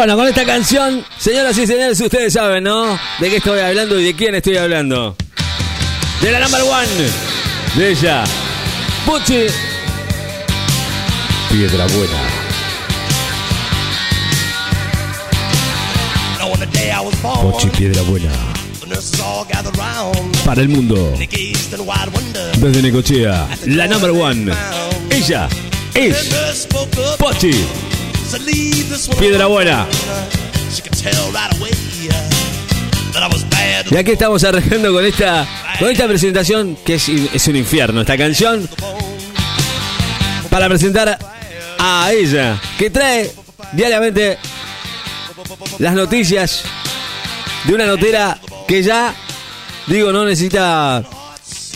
Bueno, con esta canción, señoras y señores, ustedes saben, ¿no? De qué estoy hablando y de quién estoy hablando. De la number one. De ella. Puchi. Piedra buena. Pochi Piedra Buena. Para el mundo. Desde Necochea, la number one. Ella es Pochi. Piedra Buena. Y aquí estamos arrancando con esta, con esta presentación que es, es un infierno. Esta canción para presentar a ella que trae diariamente las noticias de una notera que ya, digo, no necesita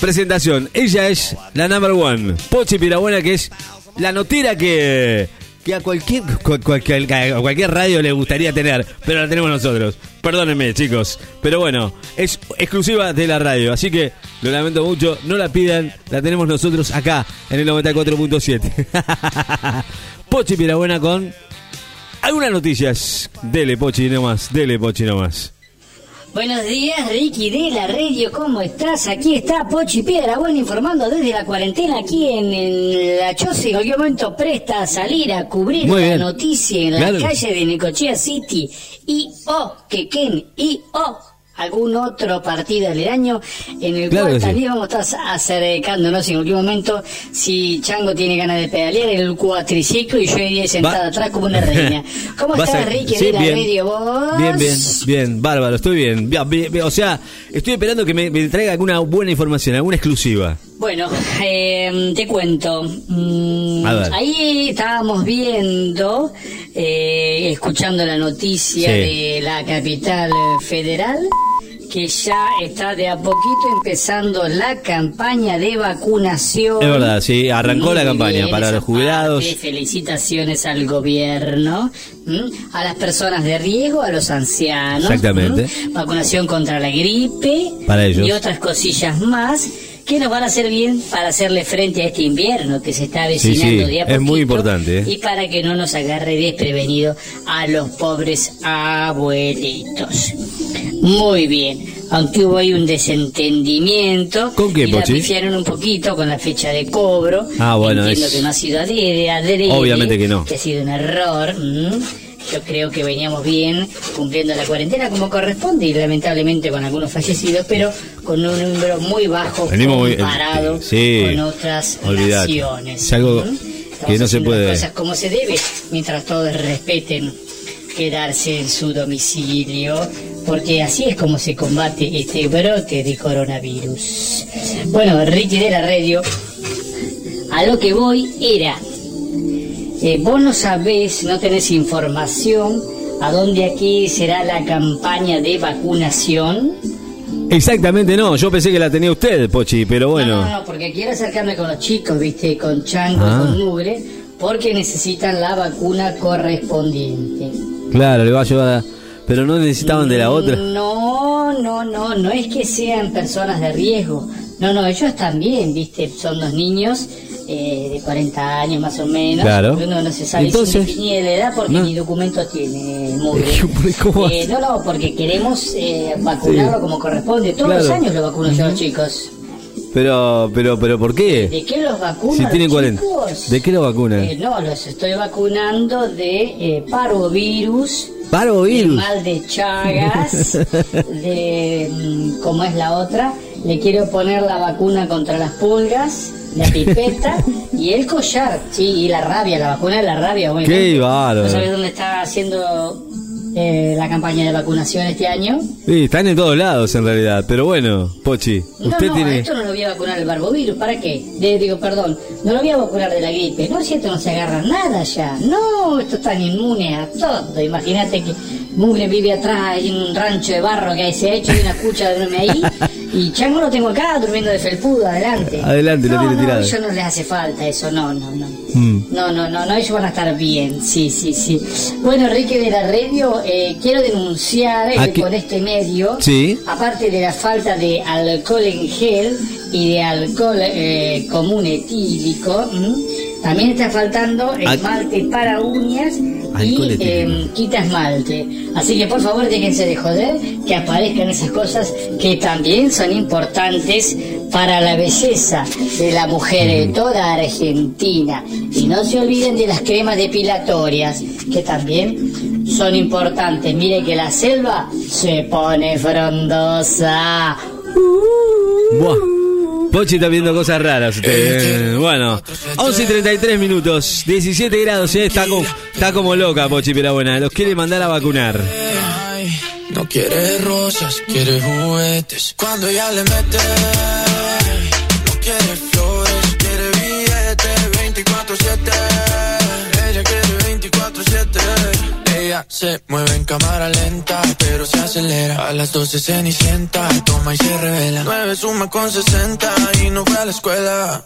presentación. Ella es la number one, Pochi Pirabuena, que es la notera que, que a cualquier, cualquier, a cualquier radio le gustaría tener, pero la tenemos nosotros. Perdónenme, chicos. Pero bueno, es exclusiva de la radio, así que lo lamento mucho, no la pidan, la tenemos nosotros acá en el 94.7. Pochi Pirabuena con algunas noticias. Dele, Pochi, nomás. Dele, Pochi, nomás. Buenos días, Ricky de la radio, ¿cómo estás? Aquí está Pochi Piedra Buena informando desde la cuarentena aquí en, la Chose. En cualquier momento presta a salir a cubrir la noticia en la calle de Necochea City. Y oh, que Ken, y oh, algún otro partido aledaño en el cual también vamos a estar acercándonos en cualquier momento si Chango tiene ganas de pedalear el cuatriciclo y yo iría sentada atrás como una reina. ¿Cómo estás, Ricky, de la radio vos? Bien, bien, bien, bárbaro, estoy bien. o sea, estoy esperando que me, traiga alguna buena información, alguna exclusiva. Bueno, eh, te cuento. Mm, ahí estábamos viendo, eh, escuchando la noticia de la capital federal que ya está de a poquito empezando la campaña de vacunación. Es verdad, sí, arrancó la campaña para los jubilados. felicitaciones al gobierno, a las personas de riesgo, a los ancianos. Exactamente. Vacunación contra la gripe para ellos. y otras cosillas más que nos van a hacer bien para hacerle frente a este invierno que se está avecinando día a Es muy importante. ¿eh? Y para que no nos agarre desprevenido a los pobres abuelitos. Muy bien. Aunque hubo ahí un desentendimiento. ¿Con qué, y la un poquito con la fecha de cobro. Ah, bueno. Entiendo que no ha sido adrede, Obviamente que no. Que ha sido un error. Yo creo que veníamos bien cumpliendo la cuarentena como corresponde y lamentablemente con algunos fallecidos, pero con un número muy bajo comparado con otras naciones. Es algo que no se puede. Las cosas como se debe, mientras todos respeten quedarse en su domicilio, porque así es como se combate este brote de coronavirus. Bueno, Ricky de la radio, a lo que voy era, eh, vos no sabés, no tenés información a dónde aquí será la campaña de vacunación. Exactamente no, yo pensé que la tenía usted, Pochi, pero bueno. No, no, porque quiero acercarme con los chicos, viste, con Chango, ah. con Nugre, porque necesitan la vacuna correspondiente. Claro, le va a llevar a... Pero no necesitaban de la otra. No, no, no, no es que sean personas de riesgo. No, no, ellos también, viste, son dos niños eh, de 40 años más o menos. Claro. Uno no se sabe ni de edad porque ni documento tiene. Muy eh, no, no, porque queremos eh, vacunarlo como corresponde. Todos los años lo vacuno yo a los chicos. Pero, pero, pero, ¿por qué? ¿De qué los vacunan? Si tienen 40. ¿De qué los vacunan? Eh, no, los estoy vacunando de eh, parvovirus. Parvovirus. De mal de Chagas. de. Mm, ¿Cómo es la otra? Le quiero poner la vacuna contra las pulgas la pipeta y el collar, sí, y la rabia, la vacuna de la rabia, bueno. Qué bárbaro. ¿No sabes dónde está haciendo eh, la campaña de vacunación este año. Sí, están en todos lados en realidad, pero bueno, Pochi, usted no, tiene... esto no lo voy a vacunar el barbovirus, ¿para qué? digo, perdón, no lo voy a vacunar de la gripe, no, si esto no se agarra nada ya, no, esto están inmunes a todo, imagínate que Mugre vive atrás en un rancho de barro que se ha hecho y una cucha de ahí, y Chango lo tengo acá durmiendo de felpudo, adelante. Adelante, lo tiene tirado. No, ellos no les hace falta eso, no, no, no. Mm. No, no, no, no, ellos van a estar bien, sí, sí, sí. Bueno, Enrique de la radio, eh, quiero denunciar eh, con este medio, aparte de la falta de alcohol en gel y de alcohol eh, común etílico, también está faltando esmalte para uñas y eh, quita esmalte. Así que por favor déjense de joder que aparezcan esas cosas que también son importantes para la belleza de la mujer de toda Argentina. Y no se olviden de las cremas depilatorias, que también son importantes. Mire que la selva se pone frondosa. Pochi está viendo cosas raras. Bueno, 11 y 33 minutos, 17 grados, ¿eh? está, como, está como loca Pochi buena. Los quiere mandar a vacunar. No quiere rosas, quiere juguetes. Cuando ya le mete, no quiere 24-7 se mueve en cámara lenta, pero se acelera. A las 12 se ni sienta, toma y se revela. 9 suma con 60 y no fue a la escuela.